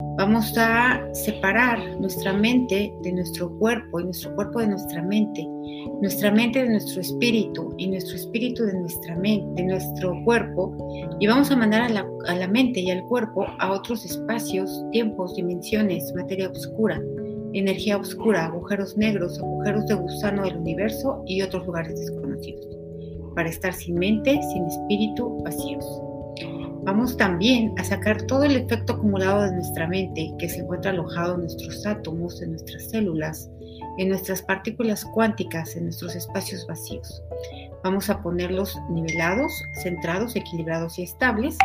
Vamos a separar nuestra mente de nuestro cuerpo y nuestro cuerpo de nuestra mente, nuestra mente de nuestro espíritu y nuestro espíritu de nuestra mente, de nuestro cuerpo, y vamos a mandar a la, a la mente y al cuerpo a otros espacios, tiempos, dimensiones, materia oscura, energía oscura, agujeros negros, agujeros de gusano del universo y otros lugares desconocidos, para estar sin mente, sin espíritu, vacíos. Vamos también a sacar todo el efecto acumulado de nuestra mente que se encuentra alojado en nuestros átomos, en nuestras células, en nuestras partículas cuánticas, en nuestros espacios vacíos. Vamos a ponerlos nivelados, centrados, equilibrados y estables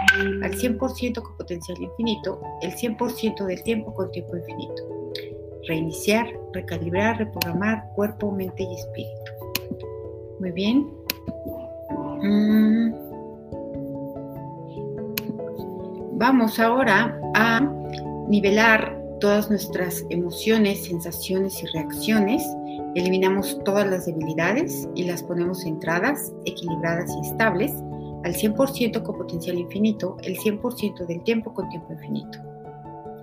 al 100% con potencial infinito, el 100% del tiempo con tiempo infinito. Reiniciar, recalibrar, reprogramar cuerpo, mente y espíritu. Muy bien. Mm. Vamos ahora a nivelar todas nuestras emociones, sensaciones y reacciones. Eliminamos todas las debilidades y las ponemos centradas, equilibradas y estables al 100% con potencial infinito, el 100% del tiempo con tiempo infinito.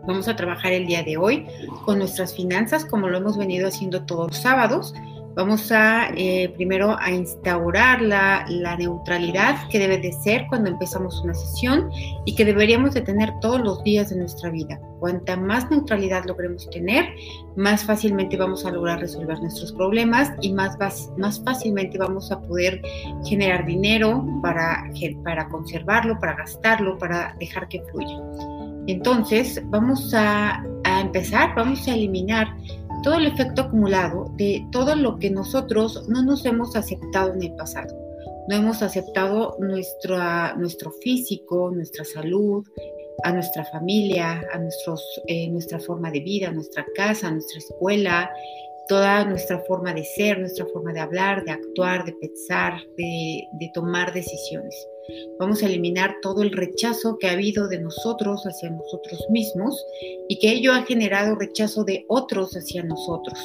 Vamos a trabajar el día de hoy con nuestras finanzas como lo hemos venido haciendo todos los sábados Vamos a eh, primero a instaurar la, neutralidad que debe de ser cuando empezamos una sesión y que deberíamos de tener todos los días de nuestra vida. Cuanta más neutralidad logremos tener, más fácilmente vamos a lograr resolver nuestros problemas y más, más fácilmente vamos a poder generar dinero para, para conservarlo, para gastarlo, para dejar que fluya. Entonces, vamos a, a empezar, vamos a eliminar todo el efecto acumulado de todo lo que nosotros no nos hemos aceptado en el pasado. No hemos aceptado nuestra, nuestro físico, nuestra salud, a nuestra familia, a nuestros, eh, nuestra forma de vida, nuestra casa, nuestra escuela, toda nuestra forma de ser, nuestra forma de hablar, de actuar, de pensar, de, de tomar decisiones. Vamos a eliminar todo el rechazo que ha habido de nosotros hacia nosotros mismos y que ello ha generado rechazo de otros hacia nosotros.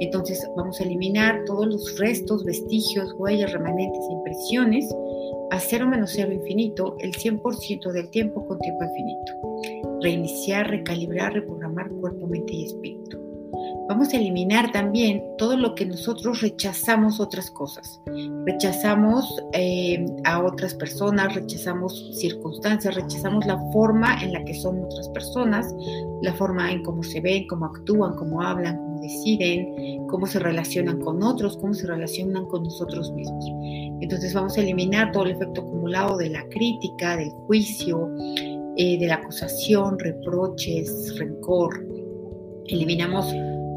Entonces vamos a eliminar todos los restos, vestigios, huellas, remanentes impresiones a cero menos cero infinito el 100% del tiempo con tiempo infinito. Reiniciar, recalibrar, reprogramar cuerpo, mente y espíritu vamos a eliminar también todo lo que nosotros rechazamos otras cosas. Rechazamos eh, a otras personas, rechazamos circunstancias, rechazamos la forma en la que son otras personas, la forma en cómo se ven, cómo actúan, cómo hablan, cómo deciden, cómo se relacionan con otros, cómo se relacionan con nosotros mismos. Entonces vamos a eliminar todo el efecto acumulado de la crítica, del juicio, eh, de la acusación, reproches, rencor. Eliminamos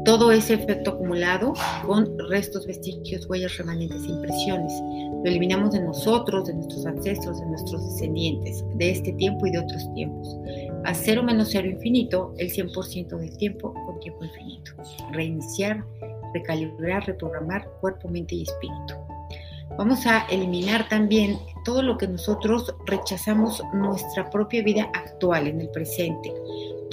todo ese efecto acumulado con restos, vestigios, huellas, remanentes, impresiones. Lo eliminamos de nosotros, de nuestros ancestros, de nuestros descendientes, de este tiempo y de otros tiempos. A cero menos cero infinito, el 100% del tiempo con tiempo infinito. Reiniciar, recalibrar, reprogramar cuerpo, mente y espíritu. Vamos a eliminar también todo lo que nosotros rechazamos nuestra propia vida actual, en el presente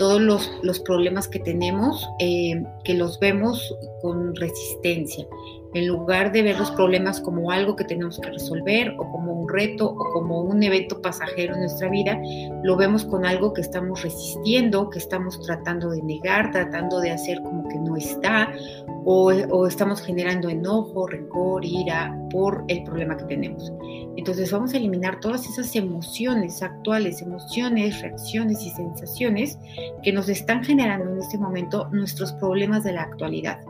todos los, problemas que tenemos, eh, que los vemos con resistencia, en lugar de ver los problemas como algo que tenemos que resolver o como un reto o como un evento pasajero en nuestra vida, lo vemos con algo que estamos resistiendo, que estamos tratando de negar, tratando de hacer como que no está, o, o estamos generando enojo, rencor, ira por el problema que tenemos. Entonces vamos a eliminar todas esas emociones actuales, emociones, reacciones y sensaciones que nos están generando en este momento nuestros problemas de la actualidad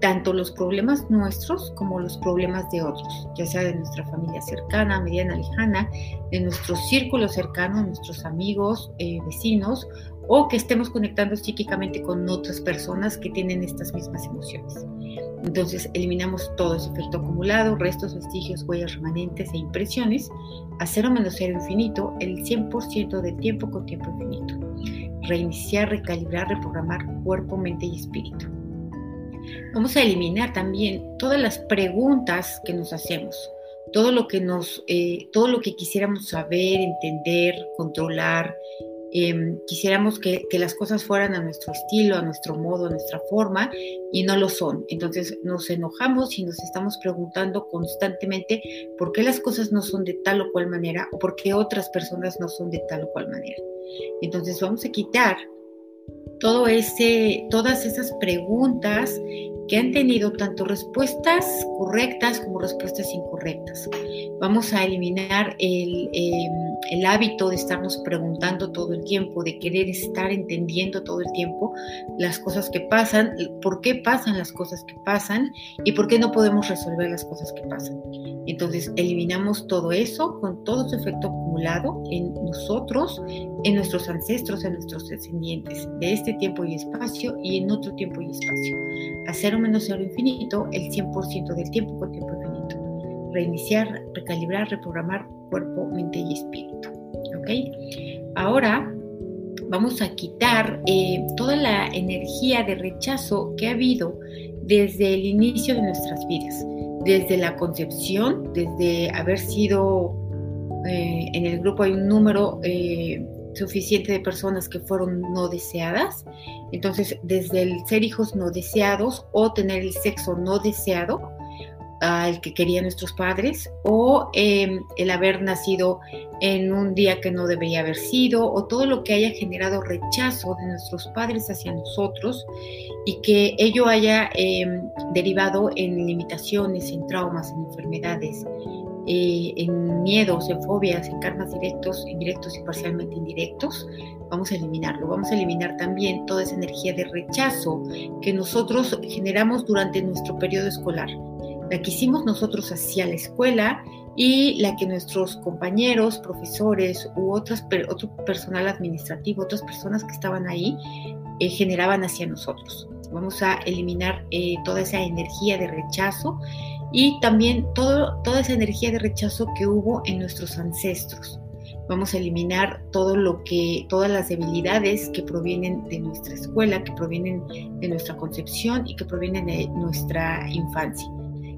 tanto los problemas nuestros como los problemas de otros, ya sea de nuestra familia cercana, mediana, lejana, de nuestro círculo cercano, nuestros amigos, eh, vecinos, o que estemos conectando psíquicamente con otras personas que tienen estas mismas emociones. Entonces eliminamos todo ese efecto acumulado, restos, vestigios, huellas remanentes e impresiones, a cero menos cero infinito, el 100% del tiempo con tiempo infinito. Reiniciar, recalibrar, reprogramar cuerpo, mente y espíritu. Vamos a eliminar también todas las preguntas que nos hacemos, todo lo que nos, eh, todo lo que quisiéramos saber, entender, controlar. Em, quisiéramos que, que, las cosas fueran a nuestro estilo, a nuestro modo, a nuestra forma, y no lo son. Entonces nos enojamos y nos estamos preguntando constantemente por qué las cosas no son de tal o cual manera o por qué otras personas no son de tal o cual manera. Entonces vamos a quitar todo ese, todas esas preguntas que han tenido tanto respuestas correctas como respuestas incorrectas. Vamos a eliminar el, em, el, hábito de estarnos preguntando todo el tiempo, de querer estar entendiendo todo el tiempo las cosas que pasan, por qué pasan las cosas que pasan y por qué no podemos resolver las cosas que pasan. Entonces, eliminamos todo eso con todo su efecto acumulado en nosotros, en nuestros ancestros, en nuestros descendientes, de este tiempo y espacio y en otro tiempo y espacio. Hacer menos cero infinito el 100% del tiempo con tiempo infinito. Reiniciar, recalibrar, reprogramar cuerpo, mente y espíritu. ¿Ok? Ahora vamos a quitar eh, toda la energía de rechazo que ha habido desde el inicio de nuestras vidas, desde la concepción, desde haber sido eh, en el grupo hay un número eh, suficiente de personas que fueron no deseadas. Entonces, desde el ser hijos no deseados o tener el sexo no deseado, al que querían nuestros padres, o em, el haber nacido en un día que no debería haber sido, o todo lo que haya generado rechazo de nuestros padres hacia nosotros y que ello haya em, derivado en limitaciones, en traumas, en enfermedades, eh, en miedos, en fobias, en karmas directos, indirectos y parcialmente indirectos, vamos a eliminarlo. Vamos a eliminar también toda esa energía de rechazo que nosotros generamos durante nuestro periodo escolar. La que hicimos nosotros hacia la escuela y la que nuestros compañeros, profesores u otras, otro personal administrativo, otras personas que estaban ahí, eh, generaban hacia nosotros. Vamos a eliminar eh, toda esa energía de rechazo y también toda esa energía de rechazo que hubo en nuestros ancestros. Vamos a eliminar todo lo que, todas las debilidades que provienen de nuestra escuela, que provienen de nuestra concepción y que provienen de nuestra infancia.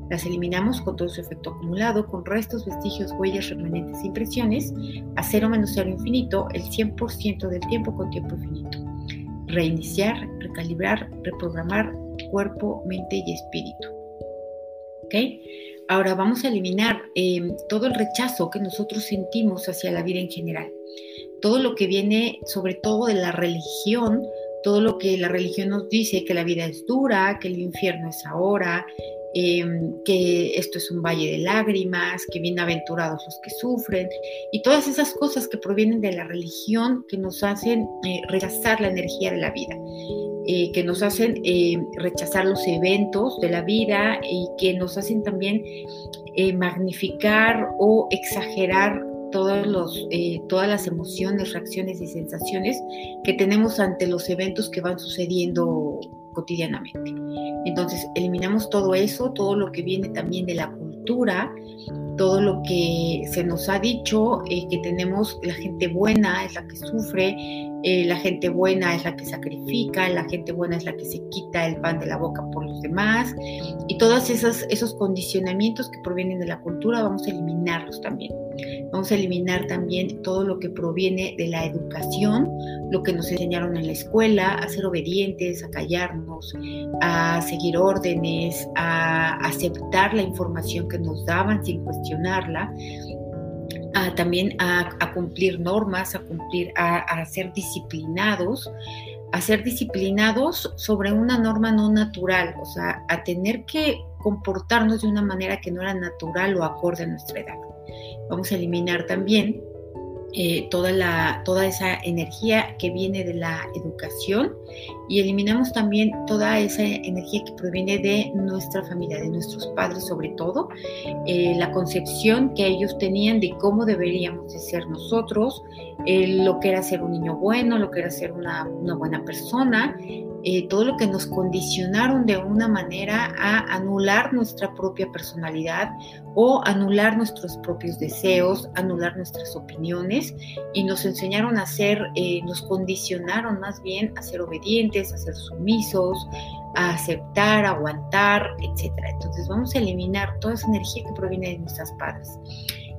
Las eliminamos con todo su efecto acumulado, con restos, vestigios, huellas, remanentes impresiones, a cero menos cero infinito, el 100% del tiempo con tiempo infinito. Reiniciar, recalibrar, reprogramar cuerpo, mente y espíritu. Ahora vamos a eliminar em, todo el rechazo que nosotros sentimos hacia la vida en general. Todo lo que viene sobre todo de la religión, todo lo que la religión nos dice, que la vida es dura, que el infierno es ahora, em, que esto es un valle de lágrimas, que bienaventurados los que sufren, y todas esas cosas que provienen de la religión que nos hacen eh, rechazar la energía de la vida. Eh, que nos hacen eh, rechazar los eventos de la vida y que nos hacen también eh, magnificar o exagerar todos los, todas las emociones, reacciones y sensaciones que tenemos ante los eventos que van sucediendo cotidianamente. Entonces, eliminamos todo eso, todo lo que viene también de la cultura, todo lo que se nos ha dicho, que tenemos la gente buena es la que sufre, eh, la gente buena es la que sacrifica, la gente buena es la que se quita el pan de la boca por los demás y todos esos, condicionamientos que provienen de la cultura vamos a eliminarlos también. Vamos a eliminar también todo lo que proviene de la educación, lo que nos enseñaron en la escuela, a ser obedientes, a callarnos, a seguir órdenes, a aceptar la información que nos daban sin también a, cumplir normas, a cumplir, a, ser disciplinados, a ser disciplinados sobre una norma no natural, o sea, a tener que comportarnos de una manera que no era natural o acorde a nuestra edad. Vamos a eliminar también eh, toda, la, toda esa energía que viene de la educación y eliminamos también toda esa energía que proviene de nuestra familia, de nuestros padres sobre todo, eh, la concepción que ellos tenían de cómo deberíamos de ser nosotros, eh, lo que era ser un niño bueno, lo que era ser una, una buena persona, eh, todo lo que nos condicionaron de una manera a anular nuestra propia personalidad o anular nuestros propios deseos, anular nuestras opiniones y nos enseñaron a ser, eh, nos condicionaron más bien a ser obedientes, a ser sumisos, a aceptar, aguantar, etc. Entonces vamos a eliminar toda esa energía que proviene de nuestras padres.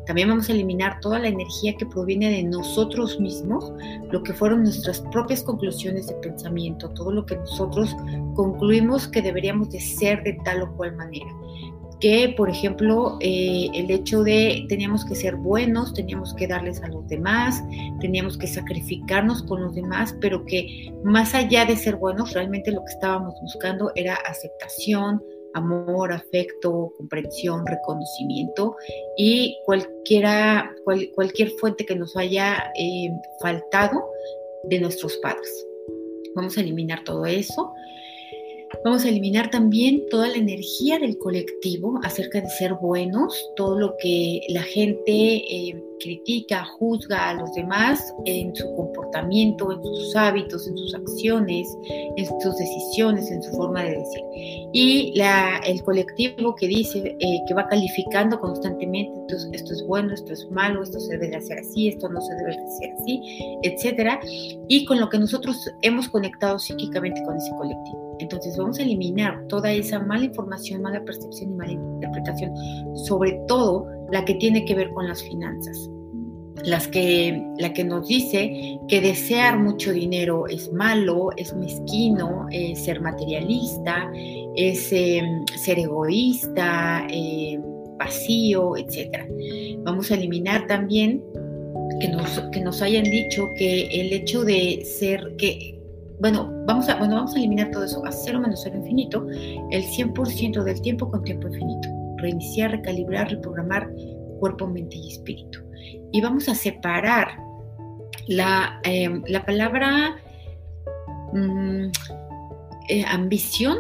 También vamos a eliminar toda la energía que proviene de nosotros mismos, lo que fueron nuestras propias conclusiones de pensamiento, todo lo que nosotros concluimos que deberíamos de ser de tal o cual manera. Que, por ejemplo, eh, el hecho de teníamos que ser buenos, teníamos que darles a los demás, teníamos que sacrificarnos con los demás, pero que más allá de ser buenos, realmente lo que estábamos buscando era aceptación, amor, afecto, comprensión, reconocimiento y cualquiera, cualquier fuente que nos haya eh, faltado de nuestros padres. Vamos a eliminar todo eso Vamos a eliminar también toda la energía del colectivo acerca de ser buenos, todo lo que la gente eh, critica, juzga a los demás en su comportamiento, en sus hábitos, en sus acciones, en sus decisiones, en su forma de decir. Y el colectivo que dice, eh, que va calificando constantemente, entonces esto es bueno, esto es malo, esto se debe de hacer así, esto no se debe de hacer así, etcétera, y con lo que nosotros hemos conectado psíquicamente con ese colectivo. Entonces vamos a eliminar toda esa mala información, mala percepción y mala interpretación, sobre todo la que tiene que ver con las finanzas. Las que, la que nos dice que desear mucho dinero es malo, es mezquino, es ser materialista, es em, ser egoísta, em, vacío, etc. Vamos a eliminar también que nos, que nos hayan dicho que el hecho de ser, que bueno, vamos a, bueno, vamos a eliminar todo eso a cero menos cero infinito, el 100% del tiempo con tiempo infinito. Reiniciar, recalibrar, reprogramar cuerpo, mente y espíritu. Y vamos a separar la, em, la palabra mm, eh, ambición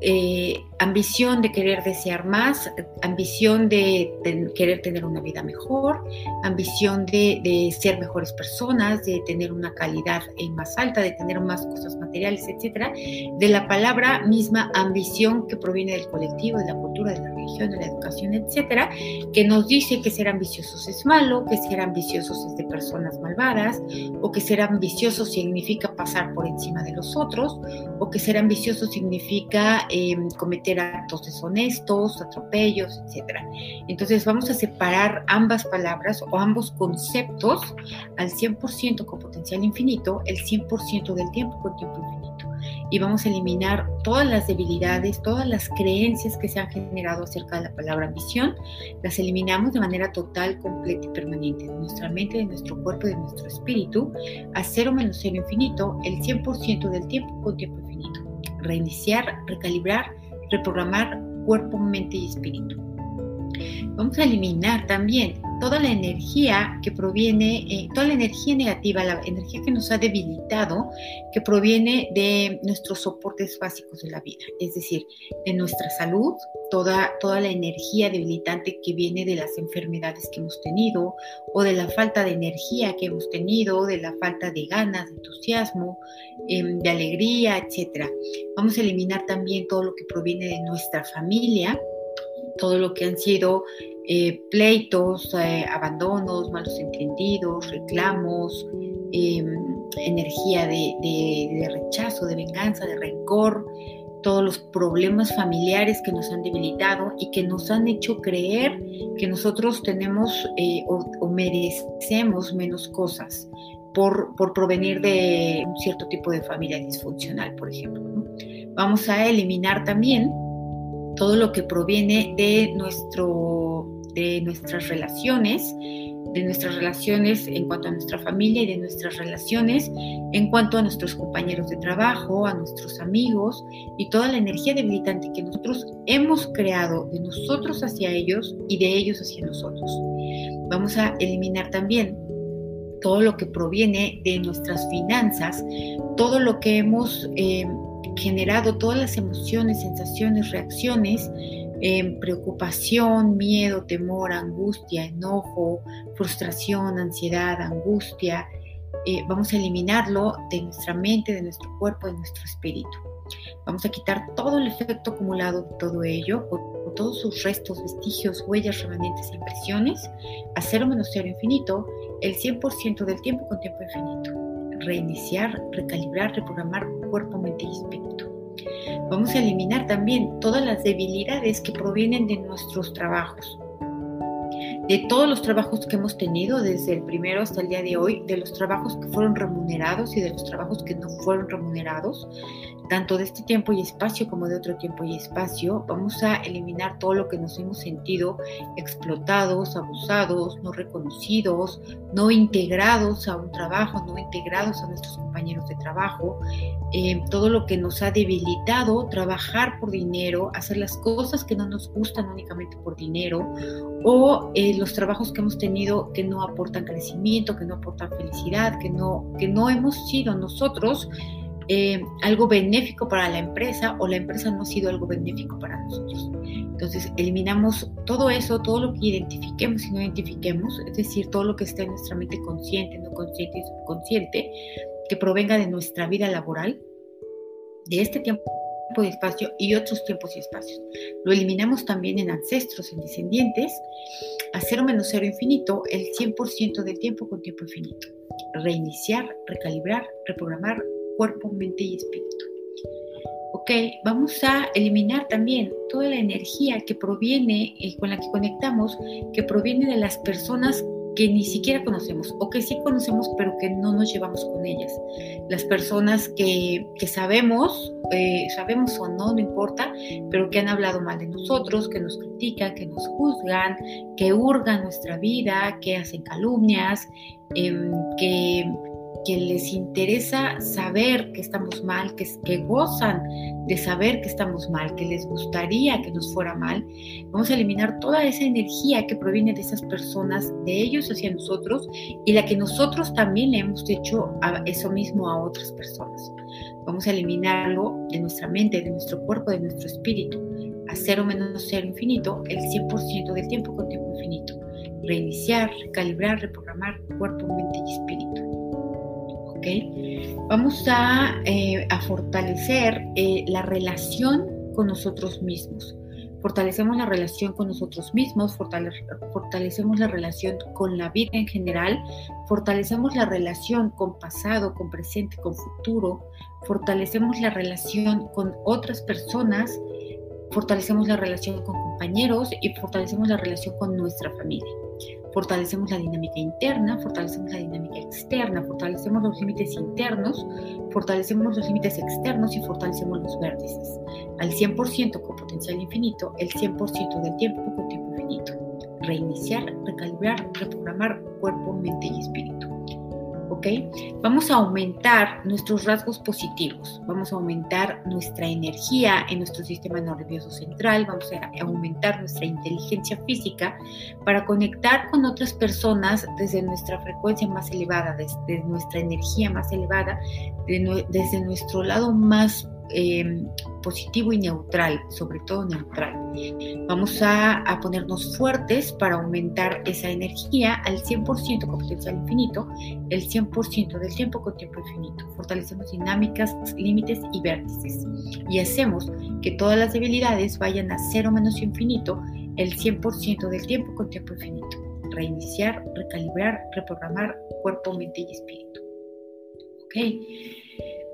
eh, ambición de querer desear más, ambición de, querer tener una vida mejor, ambición de, ser mejores personas, de tener una calidad más alta, de tener más cosas materiales, etcétera, de la palabra misma ambición que proviene del colectivo, de la cultura, de la de la educación, etcétera, que nos dice que ser ambiciosos es malo, que ser ambiciosos es de personas malvadas, o que ser ambicioso significa pasar por encima de los otros, o que ser ambicioso significa eh, cometer actos deshonestos, atropellos, etc. Entonces vamos a separar ambas palabras o ambos conceptos al 100% con potencial infinito, el 100% del tiempo con tiempo infinito. Y vamos a eliminar todas las debilidades, todas las creencias que se han generado acerca de la palabra ambición, las eliminamos de manera total, completa y permanente de nuestra mente, de nuestro cuerpo de nuestro espíritu, a cero menos cero infinito, el 100% del tiempo con tiempo infinito reiniciar, recalibrar, reprogramar cuerpo, mente y espíritu. Vamos a eliminar también toda la energía que proviene, eh, toda la energía negativa, la energía que nos ha debilitado, que proviene de nuestros soportes básicos de la vida, es decir, de nuestra salud, toda, toda la energía debilitante que viene de las enfermedades que hemos tenido o de la falta de energía que hemos tenido, de la falta de ganas, de entusiasmo, em, de alegría, etc. Vamos a eliminar también todo lo que proviene de nuestra familia, todo lo que han sido eh, pleitos, eh, abandonos, malos entendidos, reclamos, em, energía de, rechazo, de venganza, de rencor, todos los problemas familiares que nos han debilitado y que nos han hecho creer que nosotros tenemos eh, o, merecemos menos cosas por, por, provenir de un cierto tipo de familia disfuncional, por ejemplo. Vamos a eliminar también todo lo que proviene de, nuestro, de nuestras relaciones, de nuestras relaciones en cuanto a nuestra familia y de nuestras relaciones en cuanto a nuestros compañeros de trabajo, a nuestros amigos y toda la energía debilitante que nosotros hemos creado de nosotros hacia ellos y de ellos hacia nosotros. Vamos a eliminar también todo lo que proviene de nuestras finanzas, todo lo que hemos eh, generado todas las emociones, sensaciones, reacciones, eh, preocupación, miedo, temor, angustia, enojo, frustración, ansiedad, angustia. Eh, vamos a eliminarlo de nuestra mente, de nuestro cuerpo, de nuestro espíritu. Vamos a quitar todo el efecto acumulado de todo ello, o, todos sus restos, vestigios, huellas, remanentes e impresiones, a cero menos cero infinito, el 100% del tiempo con tiempo infinito reiniciar, recalibrar, reprogramar cuerpo, mente y espíritu. Vamos a eliminar también todas las debilidades que provienen de nuestros trabajos, de todos los trabajos que hemos tenido desde el primero hasta el día de hoy, de los trabajos que fueron remunerados y de los trabajos que no fueron remunerados, tanto de este tiempo y espacio como de otro tiempo y espacio. Vamos a eliminar todo lo que nos hemos sentido explotados, abusados, no reconocidos, no integrados a un trabajo, no integrados a nuestros compañeros de trabajo, eh, todo lo que nos ha debilitado, trabajar por dinero, hacer las cosas que no nos gustan únicamente por dinero, o eh, los trabajos que hemos tenido que no aportan crecimiento, que no aportan felicidad, que no, que no hemos sido nosotros eh, algo benéfico para la empresa o la empresa no ha sido algo benéfico para nosotros. Entonces, eliminamos todo eso, todo lo que identifiquemos y no identifiquemos, es decir, todo lo que está en nuestra mente consciente, no consciente y subconsciente, que provenga de nuestra vida laboral, de este tiempo de espacio y otros tiempos y espacios. Lo eliminamos también en ancestros, en descendientes, a cero menos cero infinito, el 100% del tiempo con tiempo infinito. Reiniciar, recalibrar, reprogramar, cuerpo, mente y espíritu. Ok, vamos a eliminar también toda la energía que proviene, eh, con la que conectamos, que proviene de las personas que ni siquiera conocemos o que sí conocemos pero que no nos llevamos con ellas. Las personas que, que sabemos, eh, sabemos o no, no importa, pero que han hablado mal de nosotros, que nos critican, que nos juzgan, que hurgan nuestra vida, que hacen calumnias, em, que que les interesa saber que estamos mal, que, gozan de saber que estamos mal, que les gustaría que nos fuera mal, vamos a eliminar toda esa energía que proviene de esas personas, de ellos hacia nosotros y la que nosotros también le hemos hecho a eso mismo a otras personas. Vamos a eliminarlo de nuestra mente, de nuestro cuerpo, de nuestro espíritu, a cero menos cero infinito, el 100% del tiempo con tiempo infinito. Reiniciar, recalibrar, reprogramar cuerpo, mente y espíritu. Vamos a, eh, fortalecer eh, la relación con nosotros mismos. Fortalecemos la relación con nosotros mismos, fortalecemos la relación con la vida en general, fortalecemos la relación con pasado, con presente, con futuro, fortalecemos la relación con otras personas, fortalecemos la relación con compañeros y fortalecemos la relación con nuestra familia fortalecemos la dinámica interna, fortalecemos la dinámica externa, fortalecemos los límites internos, fortalecemos los límites externos y fortalecemos los vértices. Al 100% con potencial infinito, el 100% del tiempo con tiempo infinito. Reiniciar, recalibrar, reprogramar cuerpo, mente y espíritu. ¿Ok? Vamos a aumentar nuestros rasgos positivos, vamos a aumentar nuestra energía en nuestro sistema nervioso central, vamos a aumentar nuestra inteligencia física para conectar con otras personas desde nuestra frecuencia más elevada, desde nuestra energía más elevada, desde nuestro lado más Em, positivo y neutral, sobre todo neutral. Vamos a, ponernos fuertes para aumentar esa energía al 100% con potencial infinito, el 100% del tiempo con tiempo infinito. Fortalecemos dinámicas, límites y vértices. Y hacemos que todas las debilidades vayan a cero menos infinito, el 100% del tiempo con tiempo infinito. Reiniciar, recalibrar, reprogramar cuerpo, mente y espíritu. ¿Ok?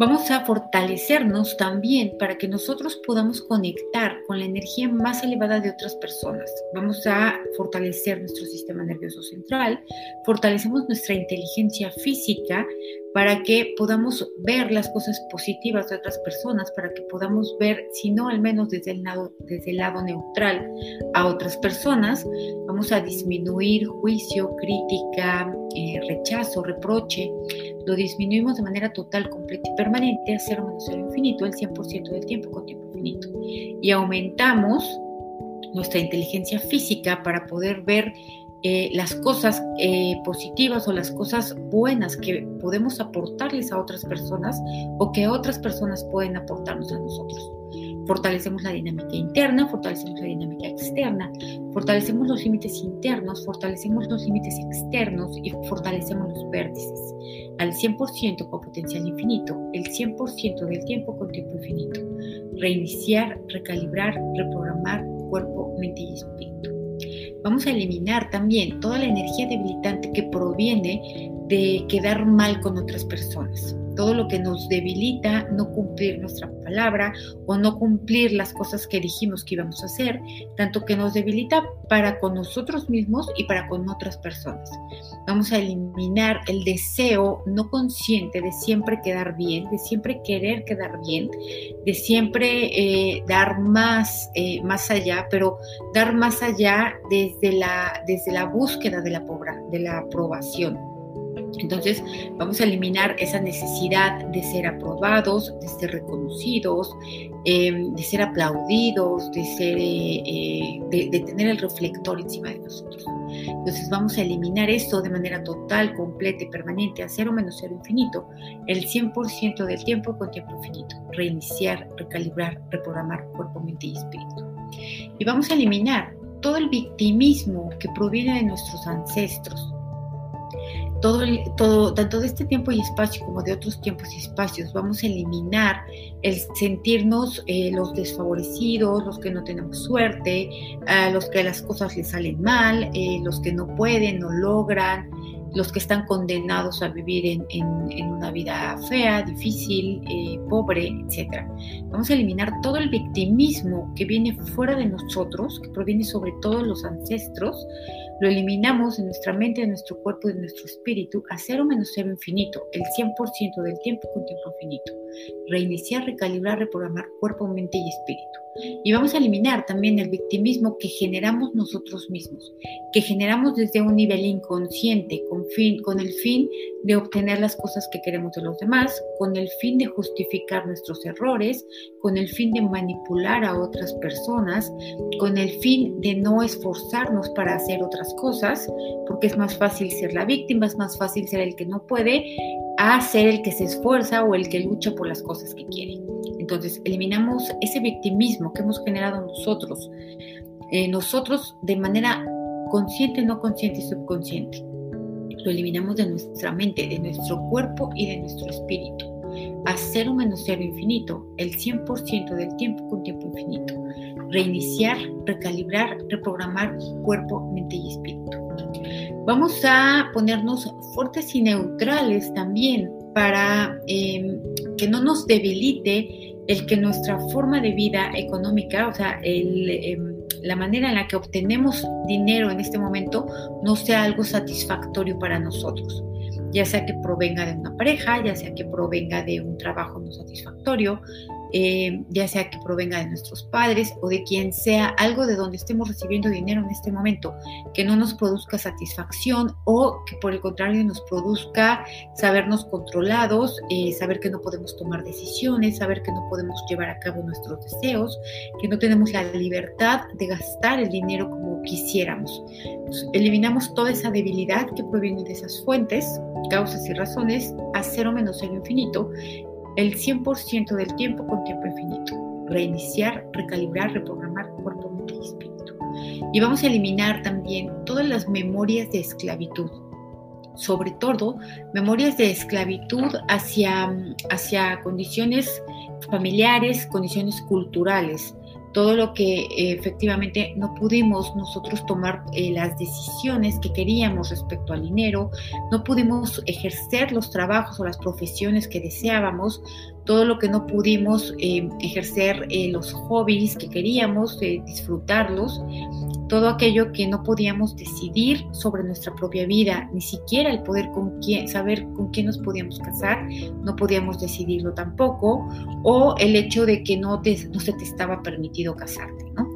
Vamos a fortalecernos también para que nosotros podamos conectar con la energía más elevada de otras personas. Vamos a fortalecer nuestro sistema nervioso central, fortalecemos nuestra inteligencia física para que podamos ver las cosas positivas de otras personas, para que podamos ver, si no al menos desde el lado, desde el lado neutral, a otras personas. Vamos a disminuir juicio, crítica, eh, rechazo, reproche. Lo disminuimos de manera total, completa y permanente a cero menos cero infinito, el 100% del tiempo con tiempo infinito. Y aumentamos nuestra inteligencia física para poder ver eh, las cosas eh, positivas o las cosas buenas que podemos aportarles a otras personas o que otras personas pueden aportarnos a nosotros. Fortalecemos la dinámica interna, fortalecemos la dinámica externa, fortalecemos los límites internos, fortalecemos los límites externos y fortalecemos los vértices. Al 100% con potencial infinito, el 100% del tiempo con tiempo infinito. Reiniciar, recalibrar, reprogramar cuerpo, mente y espíritu. Vamos a eliminar también toda la energía debilitante que proviene de quedar mal con otras personas todo lo que nos debilita no cumplir nuestra palabra o no cumplir las cosas que dijimos que íbamos a hacer, tanto que nos debilita para con nosotros mismos y para con otras personas. Vamos a eliminar el deseo no consciente de siempre quedar bien, de siempre querer quedar bien, de siempre eh, dar más, eh, más allá, pero dar más allá desde la, desde la búsqueda de la, de la aprobación entonces vamos a eliminar esa necesidad de ser aprobados, de ser reconocidos, em, de ser aplaudidos, de, ser, eh, eh, de, tener el reflector encima de nosotros. Entonces vamos a eliminar eso de manera total, completa y permanente, a cero menos cero infinito, el 100% del tiempo con tiempo infinito. Reiniciar, recalibrar, reprogramar cuerpo, mente y espíritu. Y vamos a eliminar todo el victimismo que proviene de nuestros ancestros, todo, todo, tanto de este tiempo y espacio como de otros tiempos y espacios, vamos a eliminar el sentirnos eh, los desfavorecidos, los que no tenemos suerte, los que las cosas les salen mal, eh, los que no pueden, no logran, los que están condenados a vivir en, una vida fea, difícil, eh, pobre, etc. Vamos a eliminar todo el victimismo que viene fuera de nosotros, que proviene sobre todo de los ancestros, lo eliminamos en nuestra mente, en nuestro cuerpo en nuestro espíritu a cero menos cero infinito, el 100% del tiempo con tiempo infinito. Reiniciar, recalibrar, reprogramar cuerpo, mente y espíritu. Y vamos a eliminar también el victimismo que generamos nosotros mismos, que generamos desde un nivel inconsciente, con, fin, con el fin de obtener las cosas que queremos de los demás, con el fin de justificar nuestros errores, con el fin de manipular a otras personas, con el fin de no esforzarnos para hacer otras cosas, porque es más fácil ser la víctima, es más fácil ser el que no puede, a ser el que se esfuerza o el que lucha por las cosas que quiere. Entonces, eliminamos ese victimismo que hemos generado nosotros, eh, nosotros de manera consciente, no consciente y subconsciente. Lo eliminamos de nuestra mente, de nuestro cuerpo y de nuestro espíritu. A cero menos cero infinito, el 100% del tiempo con tiempo infinito. Reiniciar, recalibrar, reprogramar cuerpo, mente y espíritu. Vamos a ponernos fuertes y neutrales también para em, que no nos debilite el que nuestra forma de vida económica, o sea, em, la manera en la que obtenemos dinero en este momento no sea algo satisfactorio para nosotros, ya sea que provenga de una pareja, ya sea que provenga de un trabajo no satisfactorio, eh, ya sea que provenga de nuestros padres o de quien sea, algo de donde estemos recibiendo dinero en este momento, que no nos produzca satisfacción o que por el contrario nos produzca sabernos controlados, eh, saber que no podemos tomar decisiones, saber que no podemos llevar a cabo nuestros deseos, que no tenemos la libertad de gastar el dinero como quisiéramos. eliminamos toda esa debilidad que proviene de esas fuentes, causas y razones a cero menos cero infinito el 100% del tiempo con tiempo infinito. Reiniciar, recalibrar, reprogramar cuerpo, mente y espíritu. Y vamos a eliminar también todas las memorias de esclavitud, sobre todo memorias de esclavitud hacia, hacia condiciones familiares, condiciones culturales, todo lo que eh, efectivamente no pudimos nosotros tomar eh, las decisiones que queríamos respecto al dinero, no pudimos ejercer los trabajos o las profesiones que deseábamos, todo lo que no pudimos eh, ejercer los hobbies que queríamos, disfrutarlos, todo aquello que no podíamos decidir sobre nuestra propia vida, ni siquiera el poder con quién, saber con quién nos podíamos casar, no podíamos decidirlo tampoco, o el hecho de que no, no se te estaba permitido casarte, ¿no?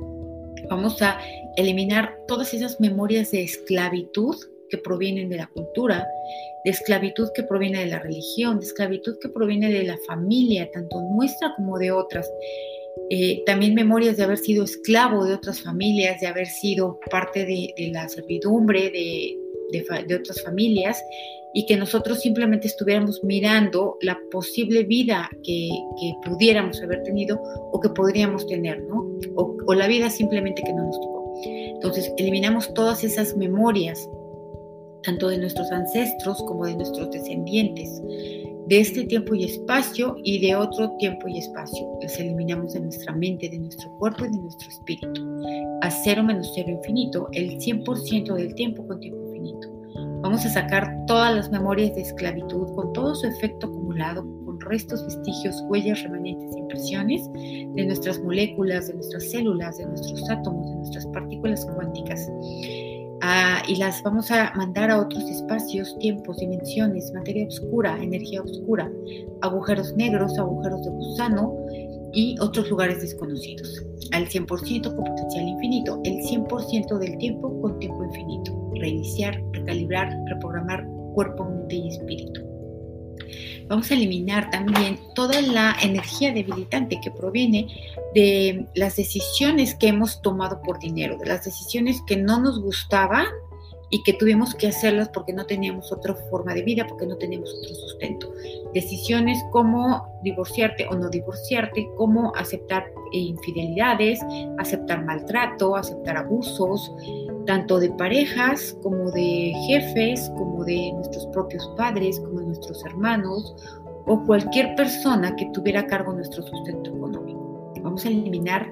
Vamos a eliminar todas esas memorias de esclavitud que provienen de la cultura, de esclavitud que proviene de la religión, de esclavitud que proviene de la familia, tanto nuestra como de otras. Eh, también memorias de haber sido esclavo de otras familias, de haber sido parte de, la servidumbre de, otras familias y que nosotros simplemente estuviéramos mirando la posible vida que, pudiéramos haber tenido o que podríamos tener, ¿no? O, o la vida simplemente que no nos tocó. Entonces, eliminamos todas esas memorias, tanto de nuestros ancestros como de nuestros descendientes de este tiempo y espacio y de otro tiempo y espacio. Los eliminamos de nuestra mente, de nuestro cuerpo y de nuestro espíritu. A cero menos cero infinito, el 100% del tiempo con tiempo infinito. Vamos a sacar todas las memorias de esclavitud con todo su efecto acumulado restos, vestigios, huellas, remanentes, impresiones de nuestras moléculas, de nuestras células, de nuestros átomos, de nuestras partículas cuánticas. Ah, y las vamos a mandar a otros espacios, tiempos, dimensiones, materia oscura, energía oscura, agujeros negros, agujeros de gusano y otros lugares desconocidos. Al 100% con potencial infinito, el 100% del tiempo con tiempo infinito. Reiniciar, recalibrar, reprogramar cuerpo, mente y espíritu. Vamos a eliminar también toda la energía debilitante que proviene de las decisiones que hemos tomado por dinero, de las decisiones que no nos gustaban y que tuvimos que hacerlas porque no teníamos otra forma de vida, porque no teníamos otro sustento. Decisiones como divorciarte o no divorciarte, como aceptar infidelidades, aceptar maltrato, aceptar abusos, tanto de parejas como de jefes, como de nuestros propios padres, como de nuestros hermanos o cualquier persona que tuviera a cargo nuestro sustento económico. Vamos a eliminar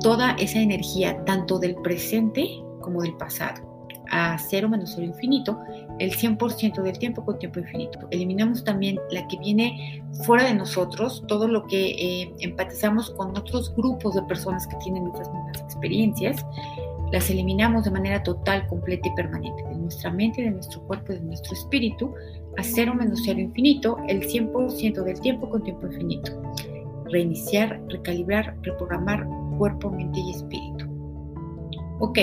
toda esa energía, tanto del presente como del pasado a cero menos cero infinito el 100% del tiempo con tiempo infinito. Eliminamos también la que viene fuera de nosotros, todo lo que eh, empatizamos con otros grupos de personas que tienen nuestras mismas experiencias, las eliminamos de manera total, completa y permanente, de nuestra mente, de nuestro cuerpo, de nuestro espíritu, a cero menos cero infinito, el 100% del tiempo con tiempo infinito. Reiniciar, recalibrar, reprogramar cuerpo, mente y espíritu. Ok,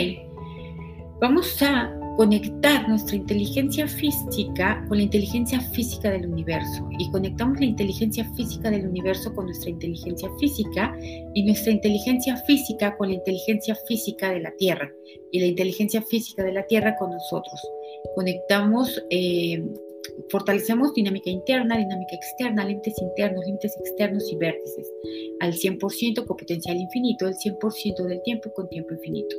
vamos a conectar nuestra inteligencia física con la inteligencia física del universo y conectamos la inteligencia física del universo con nuestra inteligencia física y nuestra inteligencia física con la inteligencia física de la Tierra y la inteligencia física de la Tierra con nosotros. Conectamos eh, fortalecemos dinámica interna, dinámica externa, límites internos, límites externos y vértices. Al 100% con potencial infinito, el 100% del tiempo con tiempo infinito.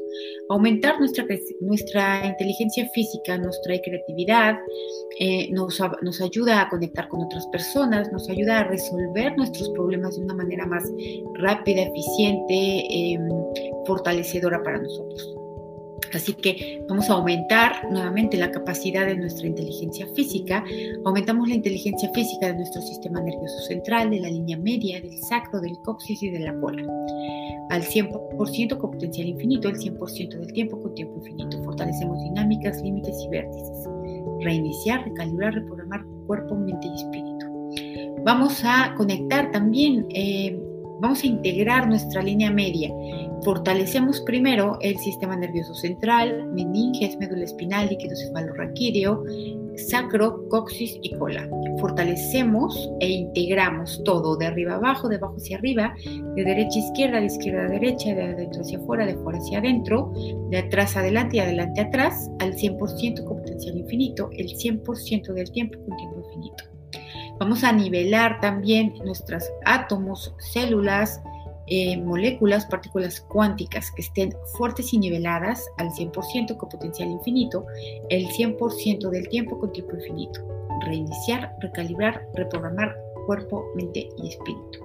Aumentar nuestra, nuestra inteligencia física nos trae creatividad, eh, nos, nos, ayuda a conectar con otras personas, nos ayuda a resolver nuestros problemas de una manera más rápida, eficiente, eh, fortalecedora para nosotros. Así que vamos a aumentar nuevamente la capacidad de nuestra inteligencia física. Aumentamos la inteligencia física de nuestro sistema nervioso central, de la línea media, del sacro, del coxis y de la cola. Al 100% con potencial infinito, el 100% del tiempo con tiempo infinito. Fortalecemos dinámicas, límites y vértices. Reiniciar, recalibrar, reprogramar cuerpo, mente y espíritu. Vamos a conectar también, eh, vamos a integrar nuestra línea media Fortalecemos primero el sistema nervioso central, meninges, médula espinal, líquido cefalorraquídeo, sacro, coxis y cola. Fortalecemos e integramos todo de arriba abajo, de abajo hacia arriba, de derecha a izquierda, de izquierda a derecha, de adentro hacia afuera, de fuera hacia adentro, de atrás adelante y adelante atrás, al 100% con potencial infinito, el 100% del tiempo con tiempo infinito. Vamos a nivelar también nuestros átomos, células, eh, moléculas, partículas cuánticas que estén fuertes y niveladas al 100% con potencial infinito, el 100% del tiempo con tiempo infinito. Reiniciar, recalibrar, reprogramar cuerpo, mente y espíritu.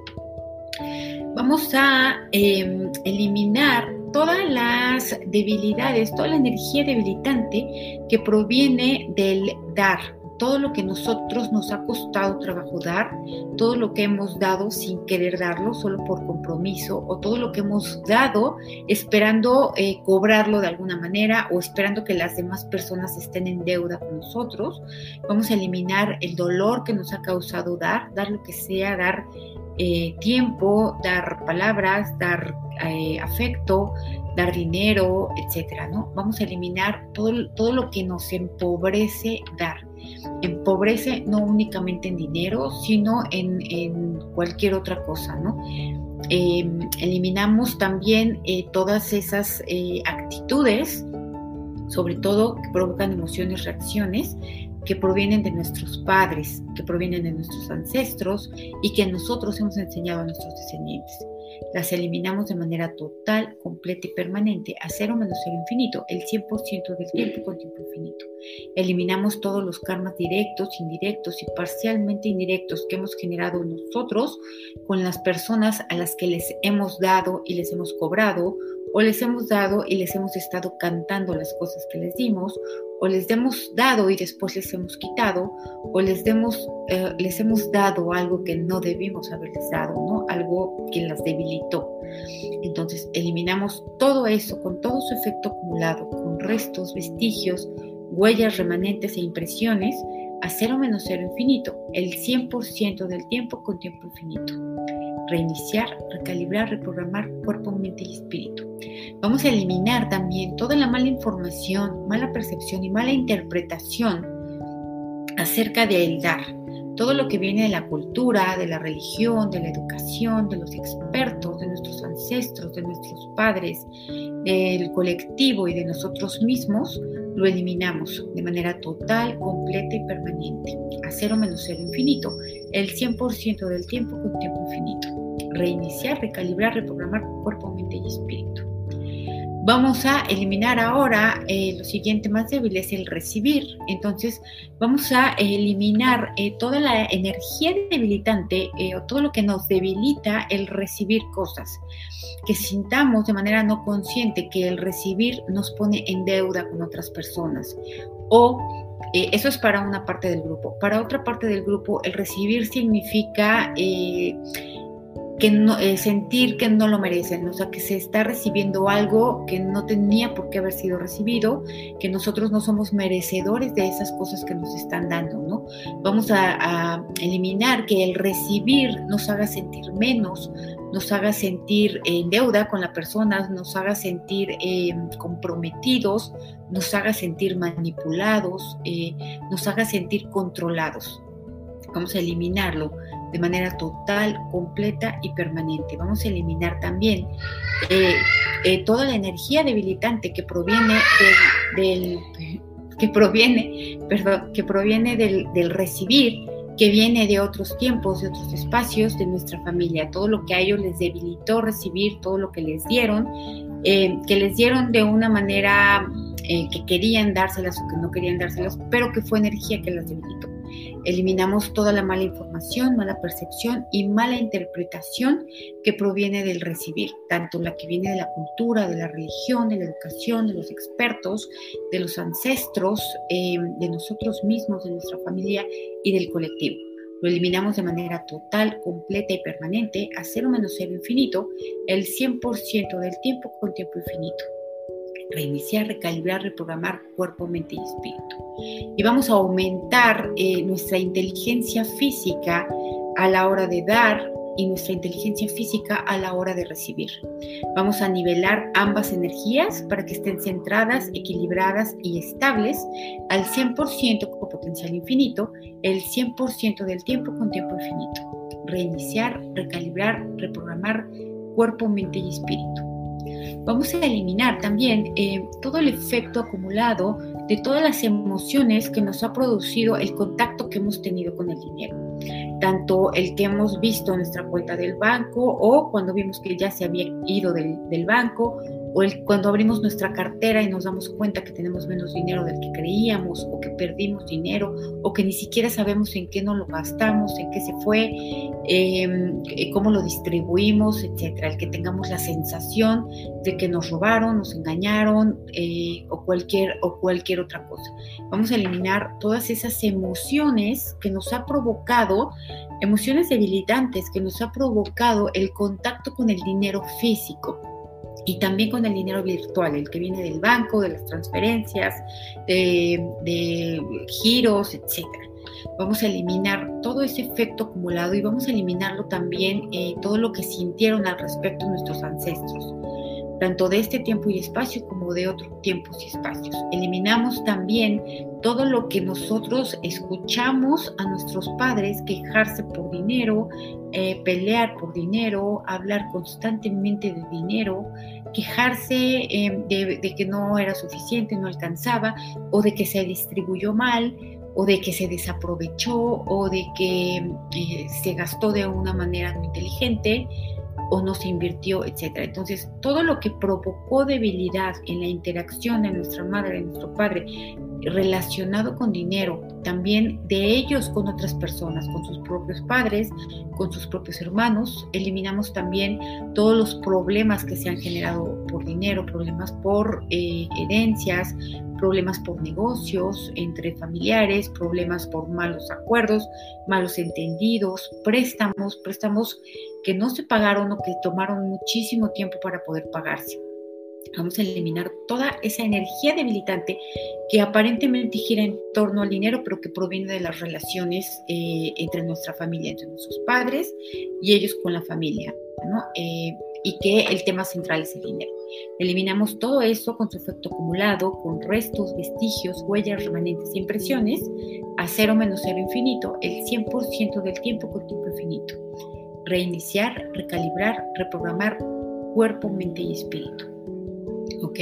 Vamos a em, eliminar todas las debilidades, toda la energía debilitante que proviene del dar, todo lo que nosotros nos ha costado trabajo dar, todo lo que hemos dado sin querer darlo, solo por compromiso, o todo lo que hemos dado esperando eh, cobrarlo de alguna manera o esperando que las demás personas estén en deuda con nosotros. Vamos a eliminar el dolor que nos ha causado dar, dar lo que sea, dar eh, tiempo, dar palabras, dar eh, afecto, dar dinero, etcétera, ¿no? Vamos a eliminar todo, todo lo que nos empobrece dar empobrece no únicamente en dinero, sino en, cualquier otra cosa, ¿no? Em, eliminamos también eh, todas esas eh, actitudes, sobre todo que provocan emociones, reacciones, que provienen de nuestros padres, que provienen de nuestros ancestros y que nosotros hemos enseñado a nuestros descendientes las eliminamos de manera total, completa y permanente a cero menos cero infinito, el 100% del tiempo con tiempo infinito. Eliminamos todos los karmas directos, indirectos y parcialmente indirectos que hemos generado nosotros con las personas a las que les hemos dado y les hemos cobrado o les hemos dado y les hemos estado cantando las cosas que les dimos o les demos dado y después les hemos quitado, o les, demos, eh, les hemos dado algo que no debimos haberles dado, ¿no? algo que las debilitó. Entonces eliminamos todo eso con todo su efecto acumulado, con restos, vestigios, huellas remanentes e impresiones a cero menos cero infinito, el 100% del tiempo con tiempo infinito. Reiniciar, recalibrar, reprogramar cuerpo, mente y espíritu. Vamos a eliminar también toda la mala información, mala percepción y mala interpretación acerca del dar. Todo lo que viene de la cultura, de la religión, de la educación, de los expertos, de nuestros ancestros, de nuestros padres, del colectivo y de nosotros mismos, lo eliminamos de manera total, completa y permanente, a cero menos cero infinito, el 100% del tiempo con tiempo infinito. Reiniciar, recalibrar, reprogramar cuerpo, mente y espíritu. Vamos a eliminar ahora eh, lo siguiente más débil, es el recibir. Entonces vamos a eliminar eh, toda la energía debilitante eh, o todo lo que nos debilita el recibir cosas. Que sintamos de manera no consciente que el recibir nos pone en deuda con otras personas. O eso es para una parte del grupo. Para otra parte del grupo, el recibir significa que no, sentir que no lo merecen, o sea, que se está recibiendo algo que no tenía por qué haber sido recibido, que nosotros no somos merecedores de esas cosas que nos están dando, ¿no? Vamos a, eliminar que el recibir nos haga sentir menos, nos haga sentir en deuda con la persona, nos haga sentir eh, comprometidos, nos haga sentir manipulados, eh, nos haga sentir controlados. Vamos a eliminarlo de manera total, completa y permanente. Vamos a eliminar también eh, eh, toda la energía debilitante que proviene del, que proviene, perdón, que proviene del, recibir, que viene de otros tiempos, de otros espacios de nuestra familia, todo lo que a ellos les debilitó recibir, todo lo que les dieron, eh, que les dieron de una manera que querían dárselas o que no querían dárselas, pero que fue energía que las debilitó. Eliminamos toda la mala información, mala percepción y mala interpretación que proviene del recibir, tanto la que viene de la cultura, de la religión, de la educación, de los expertos, de los ancestros, em, de nosotros mismos, de nuestra familia y del colectivo. Lo eliminamos de manera total, completa y permanente a cero menos cero infinito, el 100% del tiempo con tiempo infinito reiniciar, recalibrar, reprogramar cuerpo, mente y espíritu. Y vamos a aumentar eh, nuestra inteligencia física a la hora de dar y nuestra inteligencia física a la hora de recibir. Vamos a nivelar ambas energías para que estén centradas, equilibradas y estables al 100% con potencial infinito, el 100% del tiempo con tiempo infinito. Reiniciar, recalibrar, reprogramar cuerpo, mente y espíritu. Vamos a eliminar también eh, todo el efecto acumulado de todas las emociones que nos ha producido el contacto que hemos tenido con el dinero. Tanto el que hemos visto en nuestra cuenta del banco o cuando vimos que ya se había ido del, del banco o el, cuando abrimos nuestra cartera y nos damos cuenta que tenemos menos dinero del que creíamos o que perdimos dinero o que ni siquiera sabemos en qué no lo gastamos, en qué se fue, em, eh, cómo lo distribuimos, etcétera. El que tengamos la sensación de que nos robaron, nos engañaron eh, o, cualquier, o cualquier otra cosa. Vamos a eliminar todas esas emociones que nos ha provocado, emociones debilitantes que nos ha provocado el contacto con el dinero físico y también con el dinero virtual, el que viene del banco, de las transferencias, de, giros, etc. Vamos a eliminar todo ese efecto acumulado y vamos a eliminarlo también eh, todo lo que sintieron al respecto nuestros ancestros tanto de este tiempo y espacio como de otros tiempos y espacios. Eliminamos también todo lo que nosotros escuchamos a nuestros padres quejarse por dinero, eh, pelear por dinero, hablar constantemente de dinero, quejarse em, de, que no era suficiente, no alcanzaba, o de que se distribuyó mal, o de que se desaprovechó, o de que eh, se gastó de una manera no inteligente o no se invirtió, etcétera. Entonces, todo lo que provocó debilidad en la interacción de nuestra madre, de nuestro padre, relacionado con dinero, también de ellos con otras personas, con sus propios padres, con sus propios hermanos. Eliminamos también todos los problemas que se han generado por dinero, problemas por eh, herencias, problemas por negocios entre familiares, problemas por malos acuerdos, malos entendidos, préstamos, préstamos que no se pagaron o que tomaron muchísimo tiempo para poder pagarse. Vamos a eliminar toda esa energía debilitante que aparentemente gira en torno al dinero, pero que proviene de las relaciones eh, entre nuestra familia, entre nuestros padres y ellos con la familia, ¿no? Eh, y que el tema central es el dinero. Eliminamos todo eso con su efecto acumulado, con restos, vestigios, huellas, remanentes e impresiones, a cero menos cero infinito, el 100% del tiempo con tiempo infinito. Reiniciar, recalibrar, reprogramar cuerpo, mente y espíritu. ¿Ok?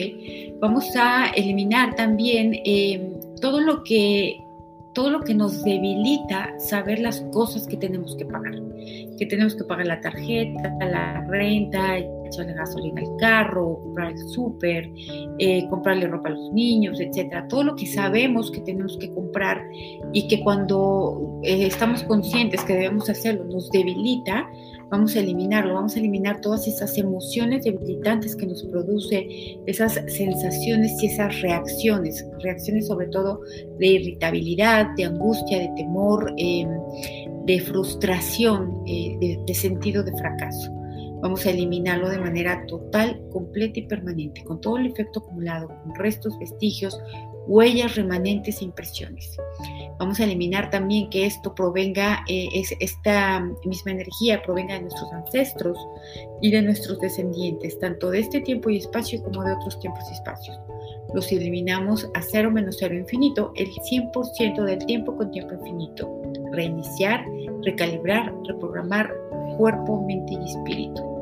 Vamos a eliminar también eh, todo lo que todo lo que nos debilita saber las cosas que tenemos que pagar. Que tenemos que pagar la tarjeta, la renta, echarle gasolina al carro, comprar el súper, eh, comprarle ropa a los niños, etcétera. Todo lo que sabemos que tenemos que comprar y que cuando eh, estamos conscientes que debemos hacerlo nos debilita, vamos a eliminarlo, vamos a eliminar todas esas emociones debilitantes que nos produce, esas sensaciones y esas reacciones, reacciones sobre todo de irritabilidad, de angustia, de temor, em, de frustración, eh, de sentido de fracaso. Vamos a eliminarlo de manera total, completa y permanente, con todo el efecto acumulado, con restos, vestigios, huellas remanentes e impresiones. Vamos a eliminar también que esto provenga, eh, es, esta misma energía provenga de nuestros ancestros y de nuestros descendientes, tanto de este tiempo y espacio como de otros tiempos y espacios. Los eliminamos a cero menos cero infinito, el 100% del tiempo con tiempo infinito. Reiniciar, recalibrar, reprogramar cuerpo, mente y espíritu.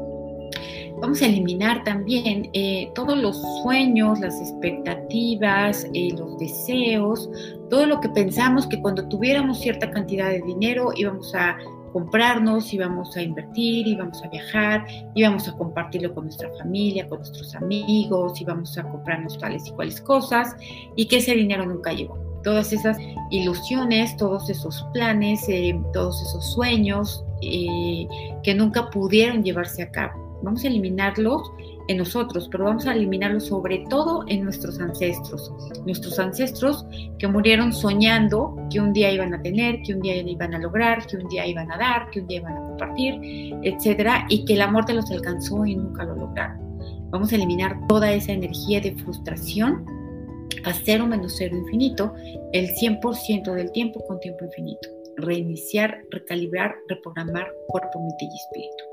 Vamos a eliminar también eh, todos los sueños, las expectativas, eh, los deseos, todo lo que pensamos que cuando tuviéramos cierta cantidad de dinero íbamos a comprarnos, íbamos a invertir, íbamos a viajar, íbamos a compartirlo con nuestra familia, con nuestros amigos, íbamos a comprarnos tales y cuales cosas y que ese dinero nunca llegó. Todas esas ilusiones, todos esos planes, eh, todos esos sueños que nunca pudieron llevarse a cabo. Vamos a eliminarlos en nosotros, pero vamos a eliminarlos sobre todo en nuestros ancestros. Nuestros ancestros que murieron soñando que un día iban a tener, que un día iban a lograr, que un día iban a dar, que un día iban a compartir, etcétera, y que la muerte los alcanzó y nunca lo lograron. Vamos a eliminar toda esa energía de frustración a cero menos cero infinito, el 100% del tiempo con tiempo infinito reiniciar, recalibrar, reprogramar cuerpo, mente y espíritu.